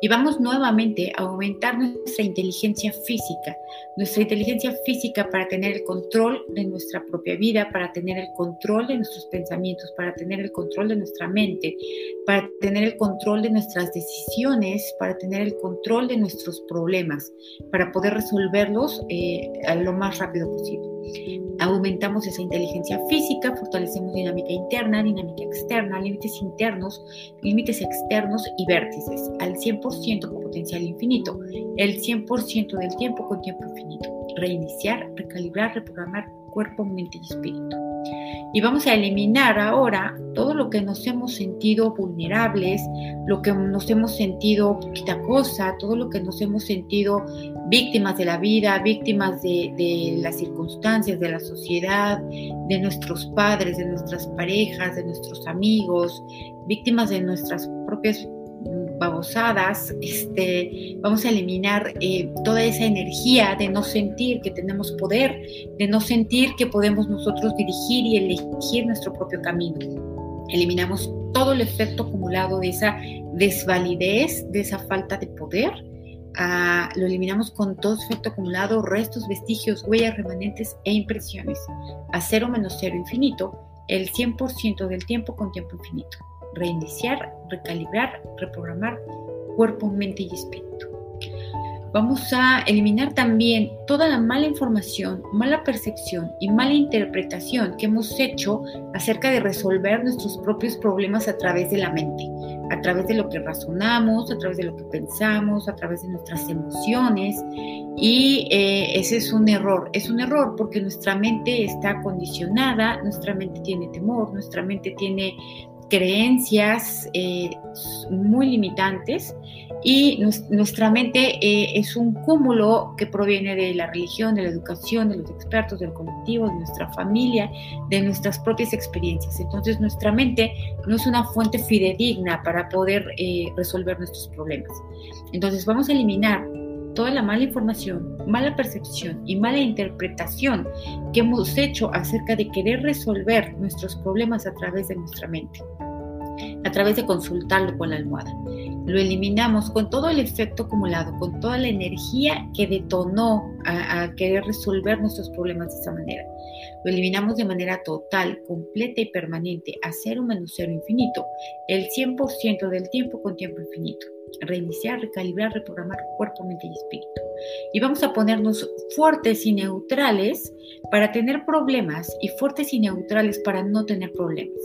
Y vamos nuevamente a aumentar nuestra inteligencia física, nuestra inteligencia física para tener el control de nuestra propia vida, para tener el control de nuestros pensamientos, para tener el control de nuestra mente, para tener el control de nuestras decisiones, para tener el control de nuestros problemas, para poder resolverlos eh, lo más rápido posible. Aumentamos esa inteligencia física, fortalecemos dinámica interna, dinámica externa, límites internos, límites externos y vértices al 100% con potencial infinito, el 100% del tiempo con tiempo infinito. Reiniciar, recalibrar, reprogramar cuerpo, mente y espíritu. Y vamos a eliminar ahora todo lo que nos hemos sentido vulnerables, lo que nos hemos sentido poquita cosa, todo lo que nos hemos sentido víctimas de la vida, víctimas de, de las circunstancias, de la sociedad, de nuestros padres, de nuestras parejas, de nuestros amigos, víctimas de nuestras propias babosadas, este, vamos a eliminar eh, toda esa energía de no sentir que tenemos poder, de no sentir que podemos nosotros dirigir y elegir nuestro propio camino. Eliminamos todo el efecto acumulado de esa desvalidez, de esa falta de poder. Ah, lo eliminamos con todo efecto acumulado, restos, vestigios, huellas, remanentes e impresiones. A cero menos cero infinito, el 100% del tiempo con tiempo infinito reiniciar, recalibrar, reprogramar cuerpo, mente y espíritu. Vamos a eliminar también toda la mala información, mala percepción y mala interpretación que hemos hecho acerca de resolver nuestros propios problemas a través de la mente. a través de lo que razonamos, a través de lo que pensamos, a través de nuestras emociones. Y eh, ese es un error, es un error porque nuestra mente está condicionada, nuestra mente tiene temor, nuestra mente tiene creencias eh, muy limitantes y nuestra mente eh, es un cúmulo que proviene de la religión, de la educación, de los expertos, del colectivo, de nuestra familia, de nuestras propias experiencias. Entonces nuestra mente no es una fuente fidedigna para poder eh, resolver nuestros problemas. Entonces vamos a eliminar toda la mala información, mala percepción y mala interpretación que hemos hecho acerca de querer resolver nuestros problemas a través de nuestra mente a través de consultarlo con la almohada. Lo eliminamos con todo el efecto acumulado, con toda la energía que detonó a, querer resolver nuestros problemas de esa manera. Lo eliminamos de manera total, completa y permanente, a cero menos cero infinito, el 100% del tiempo con tiempo infinito. Reiniciar, recalibrar, reprogramar cuerpo, mente y espíritu. Y vamos a ponernos fuertes y neutrales para tener problemas y fuertes y neutrales para no tener problemas.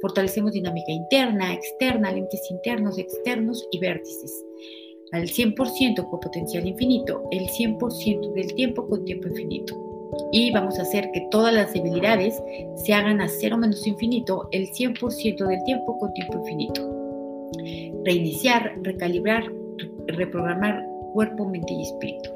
Fortalecemos dinámica interna, externa, límites internos, externos y vértices. Al 100% con potencial infinito, el 100% del tiempo con tiempo infinito. Y vamos a hacer que todas las debilidades se hagan a cero menos infinito, el 100% del tiempo con tiempo infinito. Reiniciar, recalibrar, reprogramar cuerpo, mente y espíritu.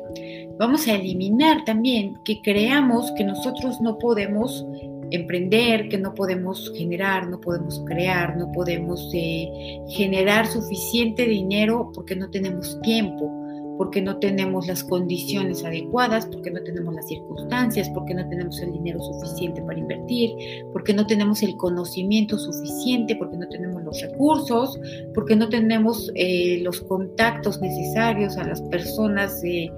Vamos a eliminar también que creamos que nosotros no podemos emprender, que no podemos generar, no podemos crear, no podemos eh, generar suficiente dinero porque no tenemos tiempo, porque no tenemos las condiciones adecuadas, porque no tenemos las circunstancias, porque no tenemos el dinero suficiente para invertir, porque no tenemos el conocimiento suficiente, porque no tenemos los recursos, porque no tenemos eh, los contactos necesarios a las personas eh,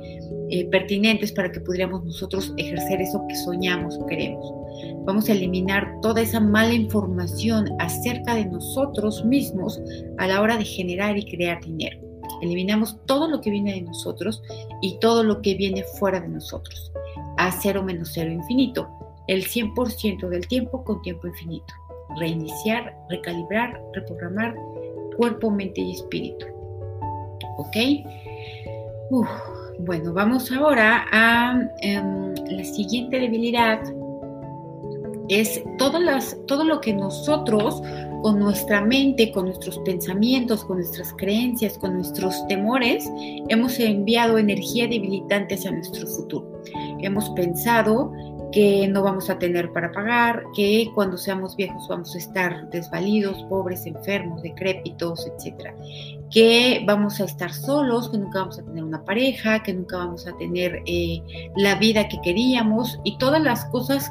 pertinentes para que pudiéramos nosotros ejercer eso que soñamos o queremos. Vamos a eliminar toda esa mala información acerca de nosotros mismos a la hora de generar y crear dinero. Eliminamos todo lo que viene de nosotros y todo lo que viene fuera de nosotros. A cero menos cero infinito. El 100% del tiempo con tiempo infinito. Reiniciar, recalibrar, reprogramar cuerpo, mente y espíritu. ¿Ok? bueno, vamos ahora a em, la siguiente debilidad es todo, lo que nosotros con nuestra mente, con nuestros pensamientos, con nuestras creencias, con nuestros temores, hemos enviado energía debilitante hacia nuestro futuro. Hemos pensado que no vamos a tener para pagar, que cuando seamos viejos vamos a estar desvalidos, pobres, enfermos, decrépitos, etc. Que vamos a estar solos, que nunca vamos a tener una pareja, que nunca vamos a tener eh, la vida que queríamos y todas las cosas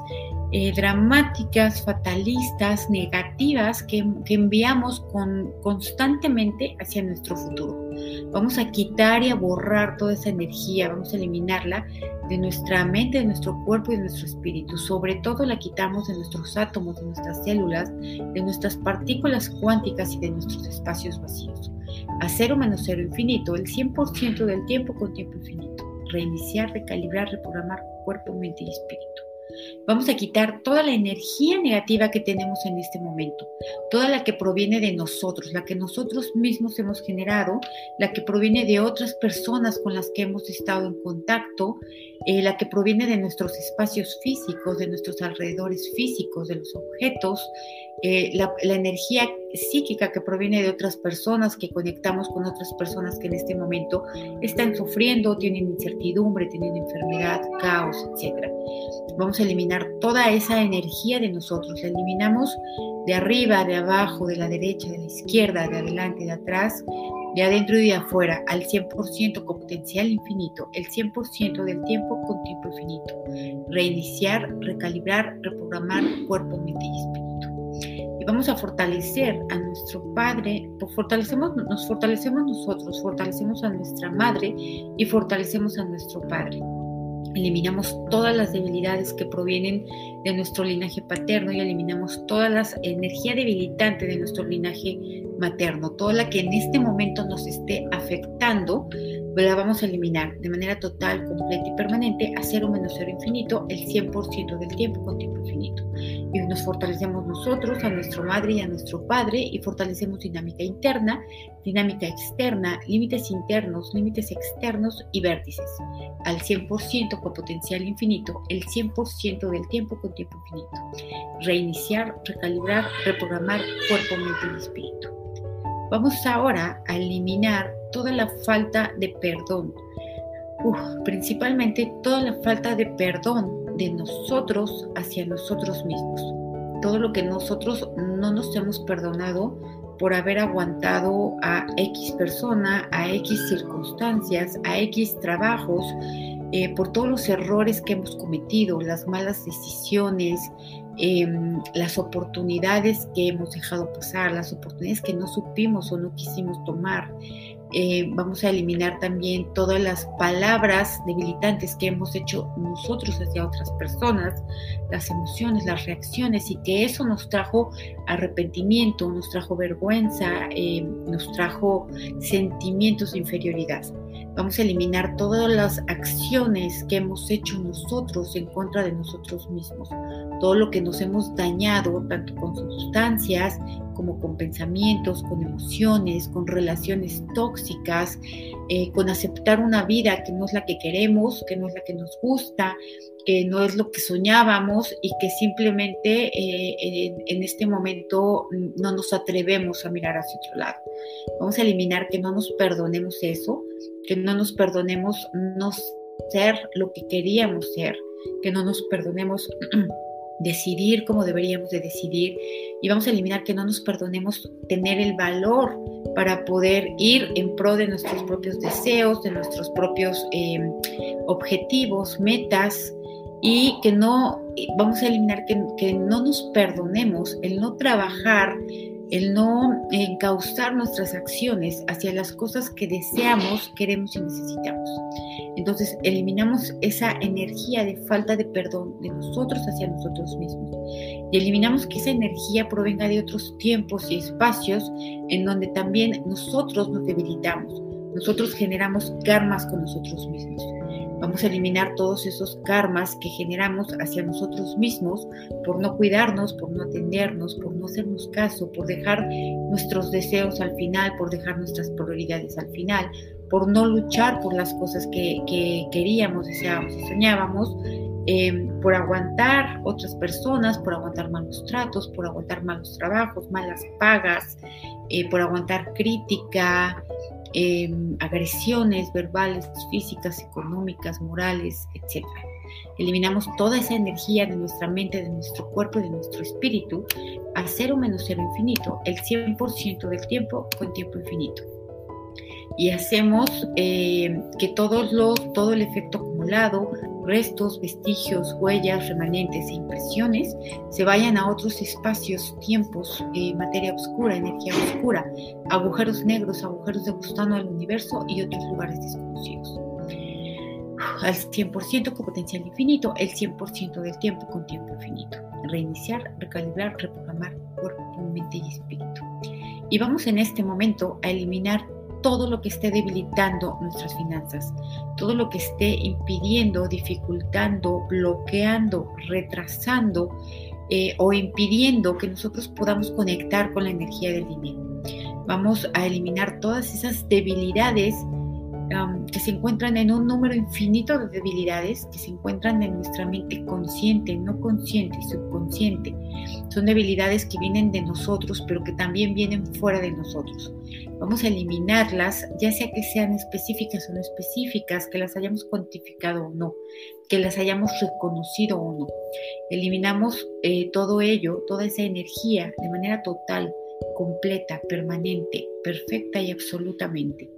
eh, dramáticas, fatalistas, negativas que, enviamos con, constantemente hacia nuestro futuro. Vamos a quitar y a borrar toda esa energía, vamos a eliminarla de nuestra mente, de nuestro cuerpo y de nuestro espíritu. Sobre todo la quitamos de nuestros átomos, de nuestras células, de nuestras partículas cuánticas y de nuestros espacios vacíos. A cero menos cero infinito, el 100% del tiempo con tiempo infinito. Reiniciar, recalibrar, reprogramar cuerpo, mente y espíritu. Vamos a quitar toda la energía negativa que tenemos en este momento, toda la que proviene de nosotros, la que nosotros mismos hemos generado, la que proviene de otras personas con las que hemos estado en contacto, eh, la que proviene de nuestros espacios físicos, de nuestros alrededores físicos, de los objetos, eh, la, energía psíquica que proviene de otras personas, que conectamos con otras personas que en este momento están sufriendo, tienen incertidumbre, tienen enfermedad, caos, etc. Vamos a eliminar toda esa energía de nosotros, la eliminamos de arriba, de abajo, de la derecha, de la izquierda, de adelante, de atrás, de adentro y de afuera, al 100% con potencial infinito, el 100% del tiempo con tiempo infinito. Reiniciar, recalibrar, reprogramar cuerpo, mente y espíritu vamos a fortalecer a nuestro Padre, pues fortalecemos, nos fortalecemos nosotros, fortalecemos a nuestra Madre y fortalecemos a nuestro Padre. Eliminamos todas las debilidades que provienen de nuestro linaje paterno y eliminamos toda la energía debilitante de nuestro linaje materno, toda la que en este momento nos esté afectando la vamos a eliminar de manera total, completa y permanente a cero menos cero infinito el 100% del tiempo con tiempo infinito. Y nos fortalecemos nosotros, a nuestra madre y a nuestro padre y fortalecemos dinámica interna, dinámica externa, límites internos, límites externos y vértices. Al 100% con potencial infinito, el 100% del tiempo con tiempo infinito. Reiniciar, recalibrar, reprogramar cuerpo, mente y espíritu. Vamos ahora a eliminar toda la falta de perdón, principalmente toda la falta de perdón de nosotros hacia nosotros mismos. Todo lo que nosotros no nos hemos perdonado por haber aguantado a X persona, a X circunstancias, a X trabajos, eh, por todos los errores que hemos cometido, las malas decisiones, Em, las oportunidades que hemos dejado pasar, las oportunidades que no supimos o no quisimos tomar. Eh, vamos a eliminar también todas las palabras debilitantes que hemos hecho nosotros hacia otras personas, las emociones, las reacciones y que eso nos trajo arrepentimiento, nos trajo vergüenza, em, nos trajo sentimientos de inferioridad. Vamos a eliminar todas las acciones que hemos hecho nosotros en contra de nosotros mismos, todo lo que nos hemos dañado, tanto con sustancias como con pensamientos, con emociones, con relaciones tóxicas, eh, con aceptar una vida que no es la que queremos, que no es la que nos gusta, que no es lo que soñábamos y que simplemente eh, en, este momento no nos atrevemos a mirar hacia otro lado. Vamos a eliminar que no nos perdonemos eso, que no nos perdonemos no ser lo que queríamos ser, que no nos perdonemos decidir como deberíamos de decidir y vamos a eliminar que no nos perdonemos tener el valor para poder ir en pro de nuestros propios deseos, de nuestros propios em, objetivos, metas y que no, vamos a eliminar que, no nos perdonemos el no trabajar el no encauzar nuestras acciones hacia las cosas que deseamos, queremos y necesitamos. Entonces eliminamos esa energía de falta de perdón de nosotros hacia nosotros mismos y eliminamos que esa energía provenga de otros tiempos y espacios en donde también nosotros nos debilitamos, nosotros generamos karmas con nosotros mismos. Vamos a eliminar todos esos karmas que generamos hacia nosotros mismos por no cuidarnos, por no atendernos, por no hacernos caso, por dejar nuestros deseos al final, por dejar nuestras prioridades al final, por no luchar por las cosas que, queríamos, deseábamos y soñábamos, em, por aguantar otras personas, por aguantar malos tratos, por aguantar malos trabajos, malas pagas, eh, por aguantar crítica, Em, agresiones verbales, físicas, económicas, morales, etc. Eliminamos toda esa energía de nuestra mente, de nuestro cuerpo de nuestro espíritu a cero menos cero infinito, el 100% del tiempo con tiempo infinito. Y hacemos eh, que todos los, todo el efecto acumulado, restos, vestigios, huellas, remanentes e impresiones se vayan a otros espacios, tiempos, eh, materia oscura, energía oscura, agujeros negros, agujeros de gusano del universo y otros lugares desconocidos. Al 100% con potencial infinito, el 100% del tiempo con tiempo infinito. Reiniciar, recalibrar, reprogramar cuerpo, mente y espíritu. Y vamos en este momento a eliminar todo lo que esté debilitando nuestras finanzas, todo lo que esté impidiendo, dificultando, bloqueando, retrasando eh, o impidiendo que nosotros podamos conectar con la energía del dinero. Vamos a eliminar todas esas debilidades que se encuentran en un número infinito de debilidades que se encuentran en nuestra mente consciente, no consciente y subconsciente. Son debilidades que vienen de nosotros, pero que también vienen fuera de nosotros. Vamos a eliminarlas, ya sea que sean específicas o no específicas, que las hayamos cuantificado o no, que las hayamos reconocido o no. Eliminamos eh, todo ello, toda esa energía de manera total, completa, permanente, perfecta y absolutamente.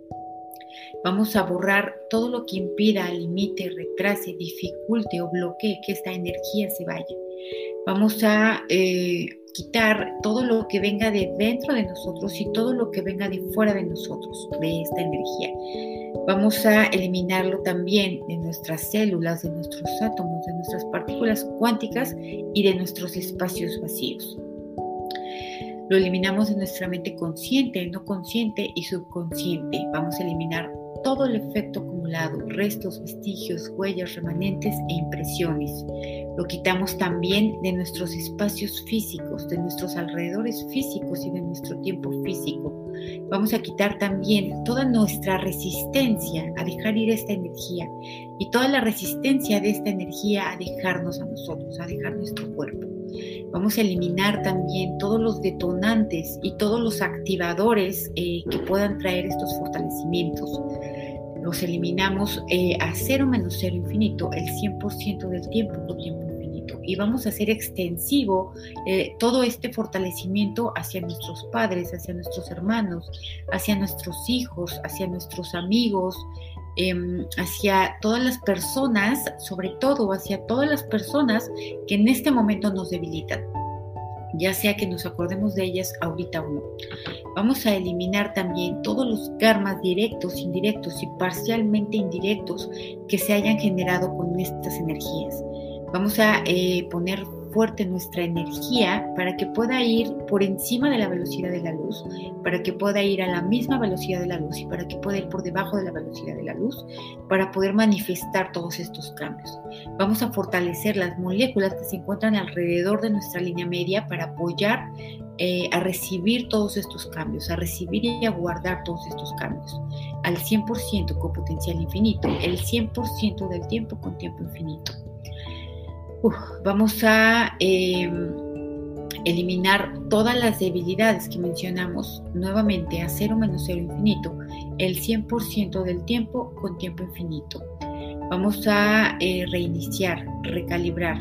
Vamos a borrar todo lo que impida, limite, retrase, dificulte o bloquee que esta energía se vaya. Vamos a eh, quitar todo lo que venga de dentro de nosotros y todo lo que venga de fuera de nosotros, de esta energía. Vamos a eliminarlo también de nuestras células, de nuestros átomos, de nuestras partículas cuánticas y de nuestros espacios vacíos. Lo eliminamos de nuestra mente consciente, no consciente y subconsciente. Vamos a eliminar todo el efecto acumulado, restos, vestigios, huellas, remanentes e impresiones. Lo quitamos también de nuestros espacios físicos, de nuestros alrededores físicos y de nuestro tiempo físico. Vamos a quitar también toda nuestra resistencia a dejar ir esta energía y toda la resistencia de esta energía a dejarnos a nosotros, a dejar nuestro cuerpo. Vamos a eliminar también todos los detonantes y todos los activadores eh, que puedan traer estos fortalecimientos. Los eliminamos eh, a cero menos cero infinito el 100% del tiempo por tiempo infinito. Y vamos a hacer extensivo eh, todo este fortalecimiento hacia nuestros padres, hacia nuestros hermanos, hacia nuestros hijos, hacia nuestros amigos, Em, hacia todas las personas, sobre todo hacia todas las personas que en este momento nos debilitan, ya sea que nos acordemos de ellas ahorita o no. Vamos a eliminar también todos los karmas directos, indirectos y parcialmente indirectos que se hayan generado con estas energías. Vamos a eh, poner fuerte nuestra energía para que pueda ir por encima de la velocidad de la luz, para que pueda ir a la misma velocidad de la luz y para que pueda ir por debajo de la velocidad de la luz, para poder manifestar todos estos cambios. Vamos a fortalecer las moléculas que se encuentran alrededor de nuestra línea media para apoyar eh, a recibir todos estos cambios, a recibir y a guardar todos estos cambios al 100% con potencial infinito, el 100% del tiempo con tiempo infinito vamos a em, eliminar todas las debilidades que mencionamos nuevamente a cero menos cero infinito, el 100% del tiempo con tiempo infinito. Vamos a eh, reiniciar, recalibrar,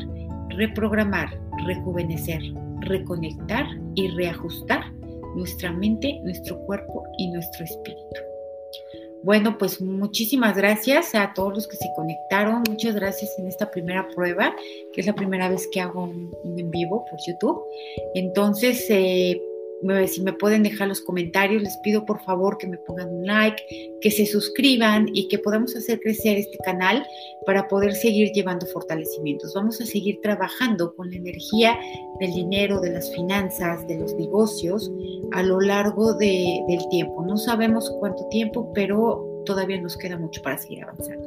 reprogramar, rejuvenecer, reconectar y reajustar nuestra mente, nuestro cuerpo y nuestro espíritu. Bueno, pues muchísimas gracias a todos los que se conectaron. Muchas gracias en esta primera prueba, que es la primera vez que hago un, en vivo por YouTube. Entonces, eh, si me pueden dejar los comentarios, les pido por favor que me pongan un like, que se suscriban y que podamos hacer crecer este canal para poder seguir llevando fortalecimientos. Vamos a seguir trabajando con la energía del dinero, de las finanzas, de los negocios a lo largo del tiempo. No sabemos cuánto tiempo, pero todavía nos queda mucho para seguir avanzando.